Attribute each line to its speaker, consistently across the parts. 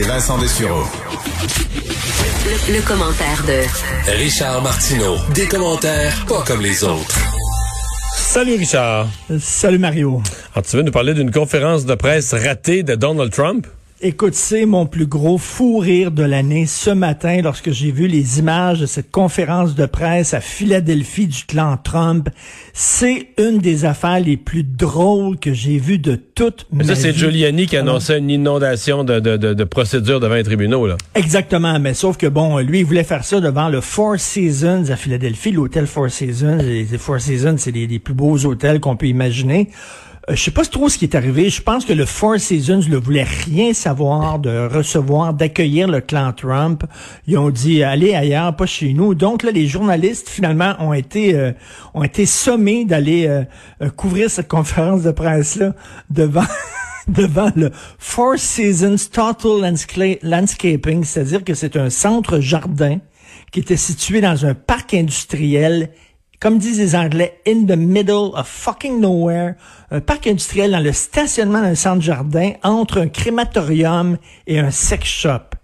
Speaker 1: Vincent Dessureau.
Speaker 2: Le, le commentaire de
Speaker 3: Richard Martineau. Des commentaires pas comme les autres.
Speaker 4: Salut Richard.
Speaker 5: Salut Mario.
Speaker 4: Alors, tu veux nous parler d'une conférence de presse ratée de Donald Trump?
Speaker 5: Écoute, c'est mon plus gros fou rire de l'année ce matin lorsque j'ai vu les images de cette conférence de presse à Philadelphie du clan Trump. C'est une des affaires les plus drôles que j'ai vues de toute
Speaker 4: Mais
Speaker 5: ma
Speaker 4: ça, c'est
Speaker 5: vie.
Speaker 4: Giuliani qui annonçait une inondation de, de, de, de procédures devant les tribunaux. Là.
Speaker 5: Exactement, mais sauf que bon, lui, il voulait faire ça devant le Four Seasons à Philadelphie, l'hôtel Four Seasons. Les les Four Seasons, c'est les, les plus beaux hôtels qu'on peut imaginer. Euh, je sais pas trop ce qui est arrivé. Je pense que le Four Seasons ne voulait rien savoir de recevoir, d'accueillir le clan Trump. Ils ont dit allez ailleurs, pas chez nous. Donc là, les journalistes finalement ont été euh, ont été sommés d'aller euh, couvrir cette conférence de presse là devant devant le Four Seasons Total Landscaping, c'est-à-dire que c'est un centre jardin qui était situé dans un parc industriel, comme disent les Anglais, in the middle of fucking nowhere, un parc industriel dans le stationnement d'un centre jardin entre un crématorium et un sex shop.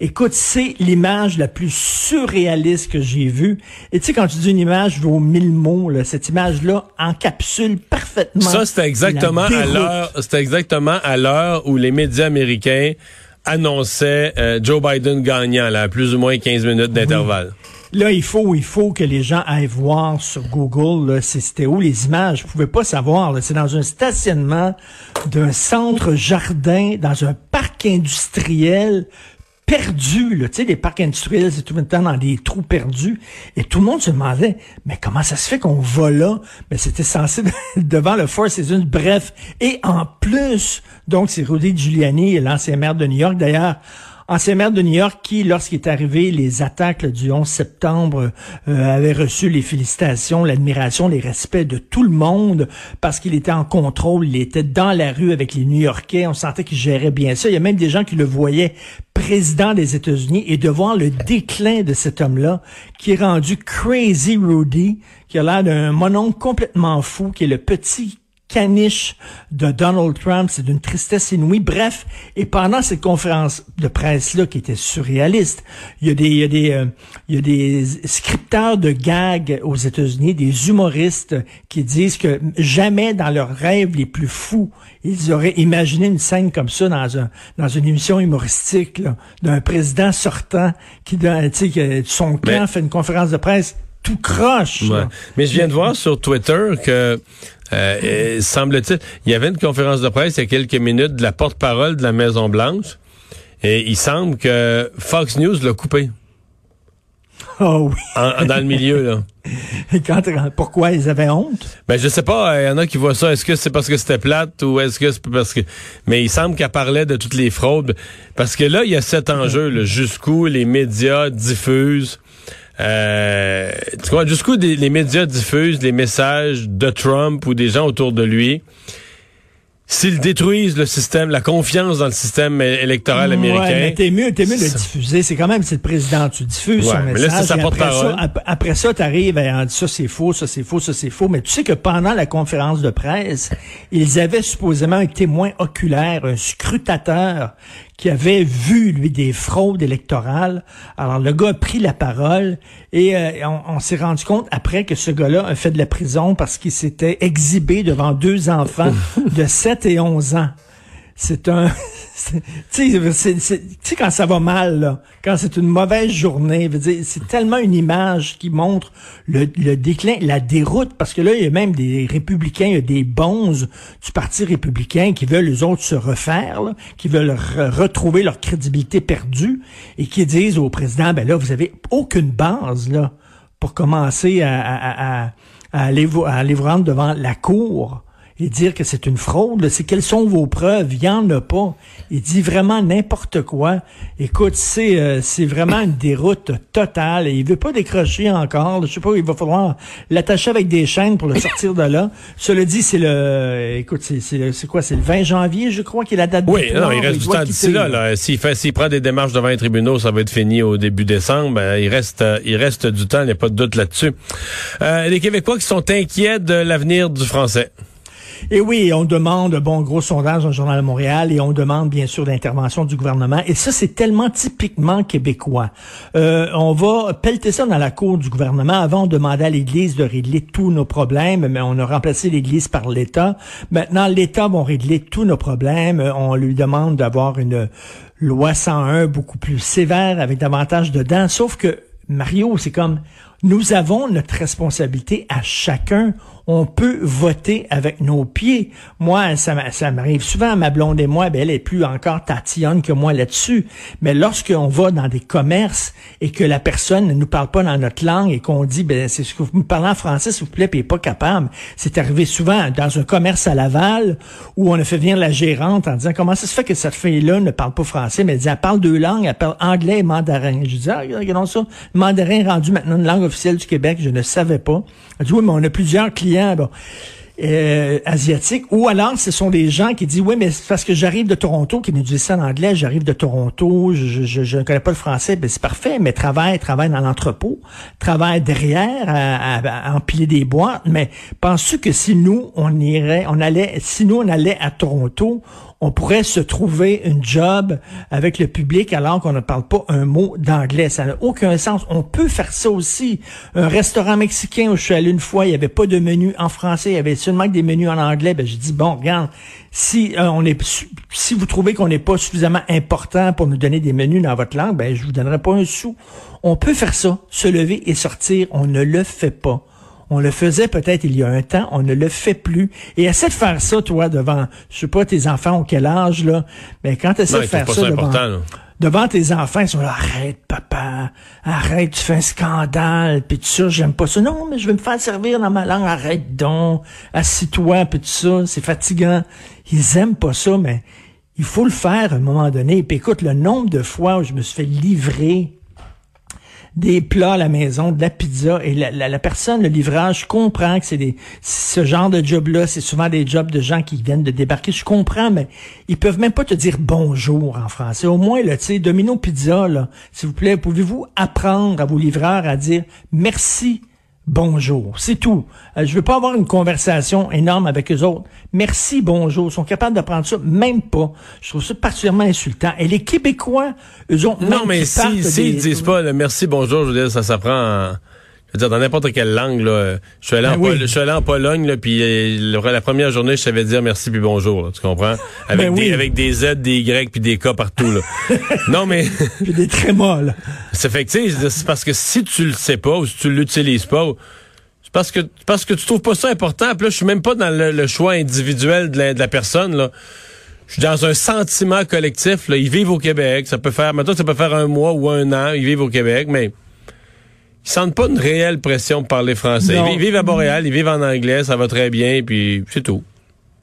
Speaker 5: Écoute, c'est l'image la plus surréaliste que j'ai vue. Et tu sais, quand tu dis une image vaut mille mots, là, cette image-là encapsule parfaitement.
Speaker 4: Ça, c'était exactement à l'heure. C'était exactement à l'heure où les médias américains annonçaient euh, Joe Biden gagnant, là, à plus ou moins 15 minutes d'intervalle.
Speaker 5: Là, il faut, il faut que les gens aillent voir sur Google, c'était où les images? Je pouvais pas savoir. C'est dans un stationnement d'un centre jardin, dans un parc industriel perdu. Là. Tu sais, les parcs industriels, c'est tout le temps dans des trous perdus. Et tout le monde se demandait, mais comment ça se fait qu'on va là? Mais c'était censé devant le Four Seasons. Bref. Et en plus, donc, c'est Rudy Giuliani, l'ancien maire de New York, d'ailleurs, ancien maire de New York qui, lorsqu'il est arrivé les attaques du 11 septembre, euh, avait reçu les félicitations, l'admiration, les respects de tout le monde parce qu'il était en contrôle, il était dans la rue avec les New-Yorkais, on sentait qu'il gérait bien ça. Il y a même des gens qui le voyaient président des États-Unis et de voir le déclin de cet homme-là qui est rendu crazy Rudy, qui a l'air d'un mononcle complètement fou, qui est le petit caniche de Donald Trump, c'est d'une tristesse inouïe. Bref, et pendant cette conférence de presse-là, qui était surréaliste, il y a des, il y a des, euh, il y a des scripteurs de gags aux États-Unis, des humoristes qui disent que jamais dans leurs rêves les plus fous, ils auraient imaginé une scène comme ça dans un, dans une émission humoristique, d'un président sortant qui, tu sais, son camp
Speaker 4: Mais-
Speaker 5: fait une conférence de presse tout croche.
Speaker 4: Ouais. Mais je viens de voir sur Twitter que, euh, euh, semble-t-il, il y avait une conférence de presse il y a quelques minutes de la porte-parole de la Maison-Blanche. Et il semble que Fox News l'a coupé
Speaker 5: Oh oui.
Speaker 4: en- en- dans le milieu. Là.
Speaker 5: Et quand, pourquoi ils avaient honte?
Speaker 4: Ben je sais pas, il y en a qui voient ça. Est-ce que c'est parce que c'était plate ou est-ce que c'est parce que mais il semble qu'elle parlait de toutes les fraudes parce que là il y a cet enjeu là, jusqu'où les médias diffusent euh, tu vois jusqu'où les médias diffusent les messages de Trump ou des gens autour de lui? S'ils détruisent le système, la confiance dans le système électoral américain.
Speaker 5: Ouais, mais t'es mieux, t'es mieux de le
Speaker 4: Ça-
Speaker 5: diffuser. C'est quand même, c'est le président. Tu diffuses
Speaker 4: Ouais,
Speaker 5: son
Speaker 4: mais là,
Speaker 5: message.
Speaker 4: c'est sa
Speaker 5: et après ça, ap- après ça, t'arrives et on dit ça c'est faux, ça c'est faux, ça c'est faux. Mais tu sais que pendant la conférence de presse, ils avaient supposément un témoin oculaire, un scrutateur qui avait vu, lui, des fraudes électorales. Alors, le gars a pris la parole et euh, on, on s'est rendu compte après que ce gars-là a fait de la prison parce qu'il s'était exhibé devant deux enfants de 7 et 11 ans. C'est un... Tu sais, quand ça va mal, là, quand c'est une mauvaise journée, c'est tellement une image qui montre le, déclin, la déroute, parce que là, il y a même des républicains, il y a des bonzes du Parti républicain qui veulent, les autres, se refaire, qui veulent re- retrouver leur crédibilité perdue et qui disent au président, ben là, vous avez aucune base, là, pour commencer à, à- à aller vous rendre devant la cour et dire que c'est une fraude. C'est quelles sont vos preuves? Il n'y en a pas. Il dit vraiment n'importe quoi. Écoute, c'est euh, c'est vraiment une déroute totale. Et il veut pas décrocher encore. Je sais pas, il va falloir l'attacher avec des chaînes pour le sortir de là. Cela dit, c'est le écoute, c'est quoi? C'est le 20 janvier, je crois, qu'il a la date
Speaker 4: Oui, non, il reste du temps d'ici là. là. S'il fait s'il prend des démarches devant les tribunaux, ça va être fini au début décembre. Ben, il reste euh, il reste du temps, il n'y a pas de doute là-dessus. Euh, les Québécois qui sont inquiets de l'avenir du français.
Speaker 5: Et oui, on demande, bon, gros sondage dans le Journal de Montréal, et on demande bien sûr l'intervention du gouvernement. Et ça, c'est tellement typiquement québécois. Euh, on va pelleter ça dans la cour du gouvernement. Avant, on demandait à l'Église de régler tous nos problèmes, mais on a remplacé l'Église par l'État. Maintenant, l'État va régler tous nos problèmes. On lui demande d'avoir une loi 101 beaucoup plus sévère, avec davantage de dents. Sauf que, Mario, c'est comme, nous avons notre responsabilité à chacun on peut voter avec nos pieds. Moi, ça, m'arrive souvent, ma blonde et moi, ben, elle est plus encore tatillonne que moi là-dessus. Mais lorsqu'on va dans des commerces et que la personne ne nous parle pas dans notre langue et qu'on dit, ben, c'est ce que vous me parlez en français, s'il vous plaît, puis pas capable. C'est arrivé souvent dans un commerce à Laval où on a fait venir la gérante en disant, comment ça se fait que cette fille-là ne parle pas français, mais elle dit, elle parle deux langues, elle parle anglais et mandarin. Je dis, ah, regardons ça. mandarin rendu maintenant une langue officielle du Québec, je ne savais pas. Dit, oui, mais on a plusieurs clients euh, asiatiques, ou alors ce sont des gens qui disent oui mais parce que j'arrive de Toronto, qui nous disent ça en anglais, j'arrive de Toronto, je, ne connais pas le français, ben c'est parfait, mais travaille, travaille dans l'entrepôt, travaille derrière à, à, empiler des boîtes, mais penses-tu que si nous on irait, on allait, si nous on allait à Toronto, on pourrait se trouver une job avec le public alors qu'on ne parle pas un mot d'anglais. Ça n'a aucun sens. On peut faire ça aussi. Un restaurant mexicain où je suis allé une fois, il n'y avait pas de menu en français, il y avait seulement des menus en anglais. Ben, j'ai dit, bon, regarde, si euh, on est, si vous trouvez qu'on n'est pas suffisamment important pour nous donner des menus dans votre langue, ben, je vous donnerai pas un sou. On peut faire ça, se lever et sortir. On ne le fait pas. On le faisait peut-être il y a un temps, on ne le fait plus. Et essaie de faire ça, toi, devant, je sais pas, tes enfants ont quel âge, là. Mais quand tu essaies de faire ça, devant, devant, tes enfants, ils sont là, arrête, papa, arrête, tu fais un scandale, puis tout ça, j'aime pas ça. Non, mais je vais me faire servir dans ma langue, arrête donc, assis-toi, puis tout ça, c'est fatigant. Ils aiment pas ça, mais il faut le faire à un moment donné. Puis écoute, le nombre de fois où je me suis fait livrer des plats à la maison, de la pizza, et la, la, personne, le livrage, comprend que c'est des ce genre de job-là, c'est souvent des jobs de gens qui viennent de débarquer. Je comprends, mais ils peuvent même pas te dire bonjour en français. Au moins, là, tu sais, Domino Pizza, là, s'il vous plaît, pouvez-vous apprendre à vos livreurs à dire merci bonjour. C'est tout. Euh, je veux pas avoir une conversation énorme avec eux autres. Merci, bonjour. Ils sont capables d'apprendre ça, même pas. Je trouve ça particulièrement insultant. Et les Québécois, eux ont...
Speaker 4: Non, mais si, si ils disent pas le merci, bonjour, je veux dire, ça s'apprend je veux dire, dans n'importe quelle langue, là. Je suis allé, en, ben je suis allé en Pologne, là, puis euh, la première journée, je savais dire merci puis bonjour, tu comprends? Avec, ben des, avec des Z, des Y puis des K partout, là. non, mais...
Speaker 5: puis des trémas, là.
Speaker 4: C'est fait c'est parce que si tu le sais pas ou si tu l'utilises pas, c'est parce que, parce que tu trouves pas ça important. Puis là, je suis même pas dans le, choix individuel de la, de la personne, là je suis dans un sentiment collectif. Là. Ils vivent au Québec. Ça peut faire, maintenant, ça peut faire un mois ou un an. Ils vivent au Québec, mais ils sentent pas une réelle pression de parler français. Ils vivent à Montréal, ils vivent en anglais, ça va très bien, puis c'est tout.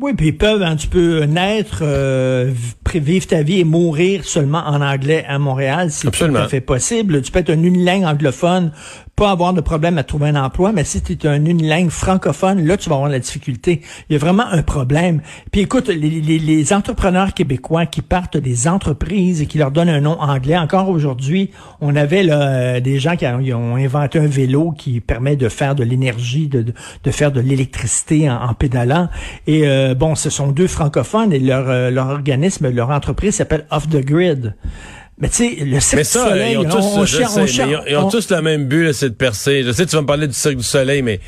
Speaker 5: Oui, puis ils peuvent, hein, tu peux naître, euh, vivre ta vie et mourir seulement en anglais à Montréal, c'est tout à fait possible. Tu peux être un unilingue anglophone, pas avoir de problème à trouver un emploi, mais si tu es un unilingue francophone, là, tu vas avoir la difficulté. Il y a vraiment un problème. Puis écoute, les, les, les entrepreneurs québécois qui partent des entreprises et qui leur donnent un nom anglais, encore aujourd'hui, on avait là, des gens qui ont inventé un vélo qui permet de faire de l'énergie, de, de, faire de l'électricité en, pédalant. Et euh, bon, ce sont deux francophones et leur, euh, leur organisme, leur entreprise s'appelle Off the Grid. Mais tu sais, le Cirque du Soleil, ils ont, tous,
Speaker 4: ils ont, tous le même but, c'est de percer. Je sais, tu vas me parler du Cirque du Soleil, mais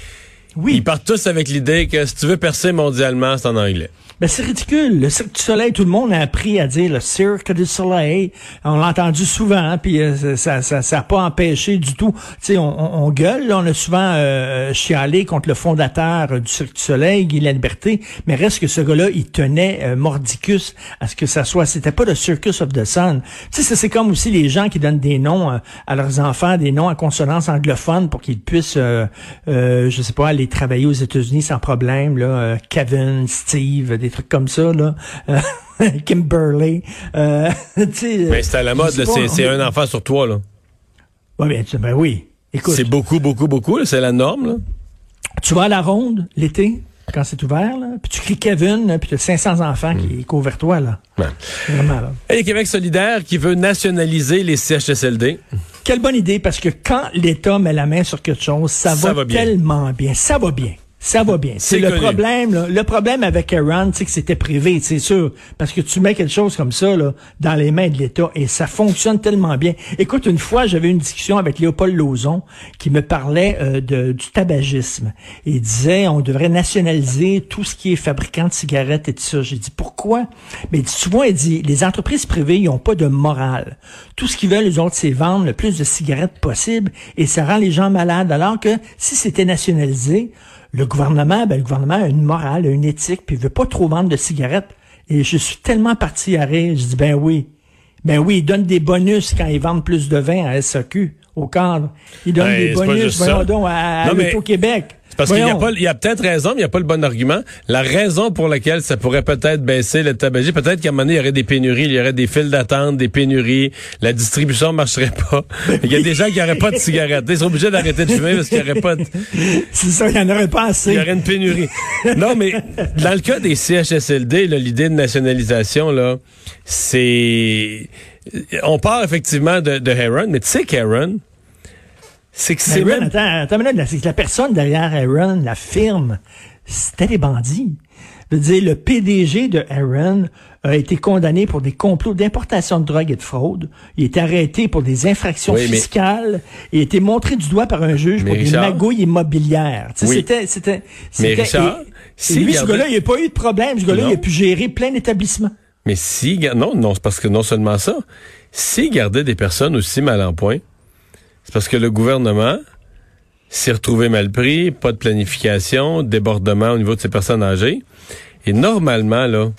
Speaker 4: oui. ils partent tous avec l'idée que si tu veux percer mondialement, c'est en anglais.
Speaker 5: Ben, c'est ridicule. Le Cirque du Soleil, tout le monde a appris à dire le Cirque du Soleil. On l'a entendu souvent, hein, puis euh, ça ça, ça, pas empêché du tout. Tu sais, on, on, gueule, là, on a souvent euh, chialé contre le fondateur du Cirque du Soleil, Guy La Liberté, mais reste que ce gars-là, il tenait euh, mordicus à ce que ça soit. C'était pas le Circus of the Sun. Tu sais, c'est comme aussi les gens qui donnent des noms euh, à leurs enfants, des noms à consonance anglophone pour qu'ils puissent, euh, je sais pas, aller travailler aux États-Unis sans problème. Là, Kevin, Steve, des trucs comme ça. Là. Kimberly. Euh,
Speaker 4: mais c'est à la mode, c'est un enfant sur toi. Là.
Speaker 5: Ouais, ben, ben oui.
Speaker 4: Écoute. C'est beaucoup, beaucoup, beaucoup. C'est la norme. Là.
Speaker 5: Tu vas à la ronde l'été, quand c'est ouvert, là, puis tu cries Kevin, puis tu as 500 enfants qui hmm. courent vers toi. Là.
Speaker 4: Vraiment, là. Et Québec solidaire qui veut nationaliser les CHSLD.
Speaker 5: Quelle bonne idée, parce que quand l'État met la main sur quelque chose, ça, va, tellement bien. Ça va bien. Ça va bien. C'est le problème. Là. Le problème avec Aaron, c'est que c'était privé, c'est sûr. Parce que tu mets quelque chose comme ça là, dans les mains de l'État et ça fonctionne tellement bien. Écoute, une fois, j'avais une discussion avec Léopold Lauzon qui me parlait euh, de, du tabagisme. Il disait on devrait nationaliser tout ce qui est fabricant de cigarettes et tout ça. J'ai dit pourquoi? Mais souvent, il dit les entreprises privées, ils n'ont pas de morale. Tout ce qu'ils veulent, les autres, c'est vendre le plus de cigarettes possible et ça rend les gens malades. Alors que si c'était nationalisé, le gouvernement, ben, le gouvernement a une morale, a une éthique, puis il veut pas trop vendre de cigarettes. Et je suis tellement parti à rire, je dis, ben oui. Ben oui, ils donnent des bonus quand ils vendent plus de vin à SAQ, au cadre. Ils donnent des bonus, voyons à, à québec
Speaker 4: parce qu'il y a pas, il y a peut-être raison, mais il n'y a pas le bon argument. La raison pour laquelle ça pourrait peut-être baisser le tabagisme, peut-être qu'à un moment donné, il y aurait des pénuries, il y aurait des files d'attente, des pénuries, la distribution marcherait pas. Il y a des gens qui n'auraient pas de cigarettes. Ils sont obligés d'arrêter de fumer parce qu'il n'y aurait pas de...
Speaker 5: C'est ça, il n'y en aurait pas assez.
Speaker 4: Il y aurait une pénurie. non, mais dans le cas des CHSLD, l'idée de nationalisation, là, c'est... On part effectivement de, de Heron, mais tu sais qu'Aaron,
Speaker 5: c'est que c'est même... Attends, attends, la personne derrière Aaron, la firme, c'était des bandits. Je veux dire, le PDG de Aaron a été condamné pour des complots d'importation de drogue et de fraude. Il est arrêté pour des infractions fiscales. Il a été montré du doigt par un juge pour des magouilles immobilières. C'était, c'était,
Speaker 4: Mais Richard,
Speaker 5: et, lui, ce gars-là, il n'a pas eu de problème. Ce gars-là, il a pu gérer plein d'établissements.
Speaker 4: Mais si, non, non, c'est parce que non seulement ça, s'il gardait des personnes aussi mal en point, c'est parce que le gouvernement s'est retrouvé mal pris, pas de planification, débordement au niveau de ces personnes âgées. Et normalement, là,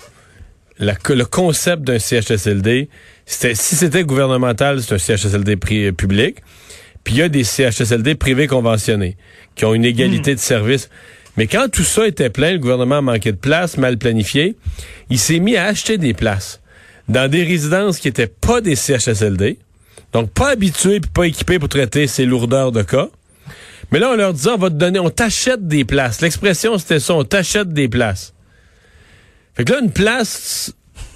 Speaker 4: le concept d'un CHSLD, c'était, si c'était gouvernemental, c'est un CHSLD public. Puis il y a des CHSLD privés conventionnés qui ont une égalité hmm. de service. Mais quand tout ça était plein, le gouvernement manquait de place, mal planifié, il s'est mis à acheter des places dans des résidences qui étaient pas des CHSLD, donc, pas habitué puis pas équipé pour traiter ces lourdeurs de cas. Mais là, on leur dit, on va te donner, on t'achète des places. L'expression, c'était ça, on t'achète des places. Fait que là, une place,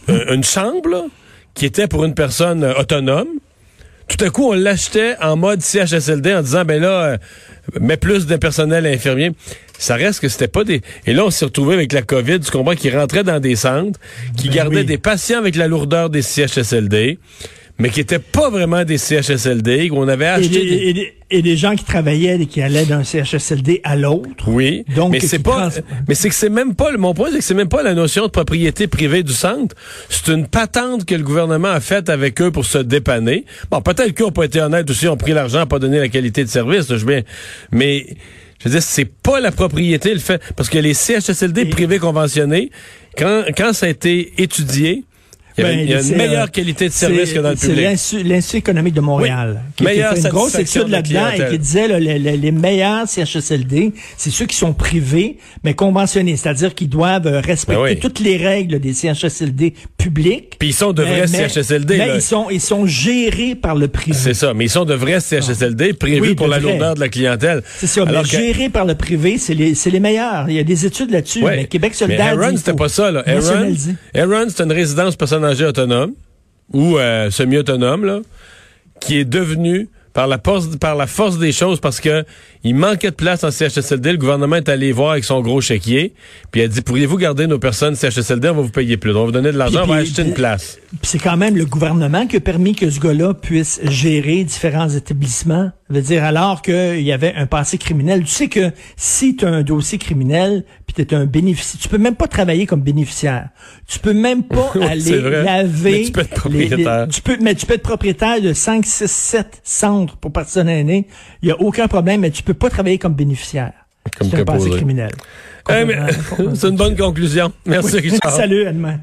Speaker 4: euh, une chambre, qui était pour une personne euh, autonome, tout à coup, on l'achetait en mode CHSLD en disant, ben là, euh, mets plus de personnel infirmier. Ça reste que c'était pas des... Et là, on s'est retrouvé avec la COVID, tu comprends, qui rentrait dans des centres, qui ben gardait des patients avec la lourdeur des CHSLD mais qui n'étaient pas vraiment des CHSLD, où on avait acheté...
Speaker 5: Et des, et, des, gens qui travaillaient et qui allaient d'un CHSLD à l'autre.
Speaker 4: Oui, donc mais c'est pas... Mais c'est que c'est même pas... Mon point, c'est que c'est même pas la notion de propriété privée du centre. C'est une patente que le gouvernement a faite avec eux pour se dépanner. Bon, peut-être qu'eux n'ont pas été honnêtes aussi, ont pris l'argent, pas donné la qualité de service, je vais... Mais... Je veux dire, c'est pas la propriété le fait. Parce que les CHSLD privés conventionnés, quand, quand ça a été étudié, il y a, ben, une meilleure qualité de service que dans le public.
Speaker 5: C'est l'Institut économique de Montréal qui a fait une grosse étude là-dedans et qui disait là, les, les, meilleurs CHSLD, c'est ceux qui sont privés, mais conventionnés, c'est-à-dire qu'ils doivent euh, respecter ben toutes les règles des CHSLD publics.
Speaker 4: Puis ils sont de vrais CHSLD.
Speaker 5: Mais ils sont ils sont gérés par le privé.
Speaker 4: C'est ça, mais ils sont de vrais CHSLD prévus pour la lourdeur de la clientèle.
Speaker 5: C'est ça, mais gérés par le privé, c'est les, les meilleurs. Il y a des études là-dessus. Mais Québec solidaire.
Speaker 4: Mais Aaron, c'était pas ça. Là. Aaron, Aaron c'est une résidence personnelle autonome ou euh, semi-autonome, là, qui est devenu par la force, par la force des choses parce que il manquait de place en CHSLD. Le gouvernement est allé voir avec son gros chéquier, puis il a dit pourriez-vous garder nos personnes CHSLD, on va vous payer plus, on va vous donner de l'argent, on va acheter une place.
Speaker 5: c'est quand même le gouvernement qui a permis que ce gars-là puisse gérer différents établissements. Ça veut dire alors qu'il y avait un passé criminel. Tu sais que si tu as un dossier criminel, tu es un bénéficiaire, tu peux même pas travailler comme bénéficiaire. Tu peux même pas aller laver.
Speaker 4: Mais tu peux être propriétaire.
Speaker 5: tu peux, mais tu peux être propriétaire de 5, 6, 7 centres pour personnes aînées. Il y a aucun problème, mais tu peux pas travailler comme bénéficiaire. Comme c'est un passé criminel.
Speaker 4: Eh, c'est une bonne conclusion. Merci, Richard.
Speaker 5: Salut, Edmond.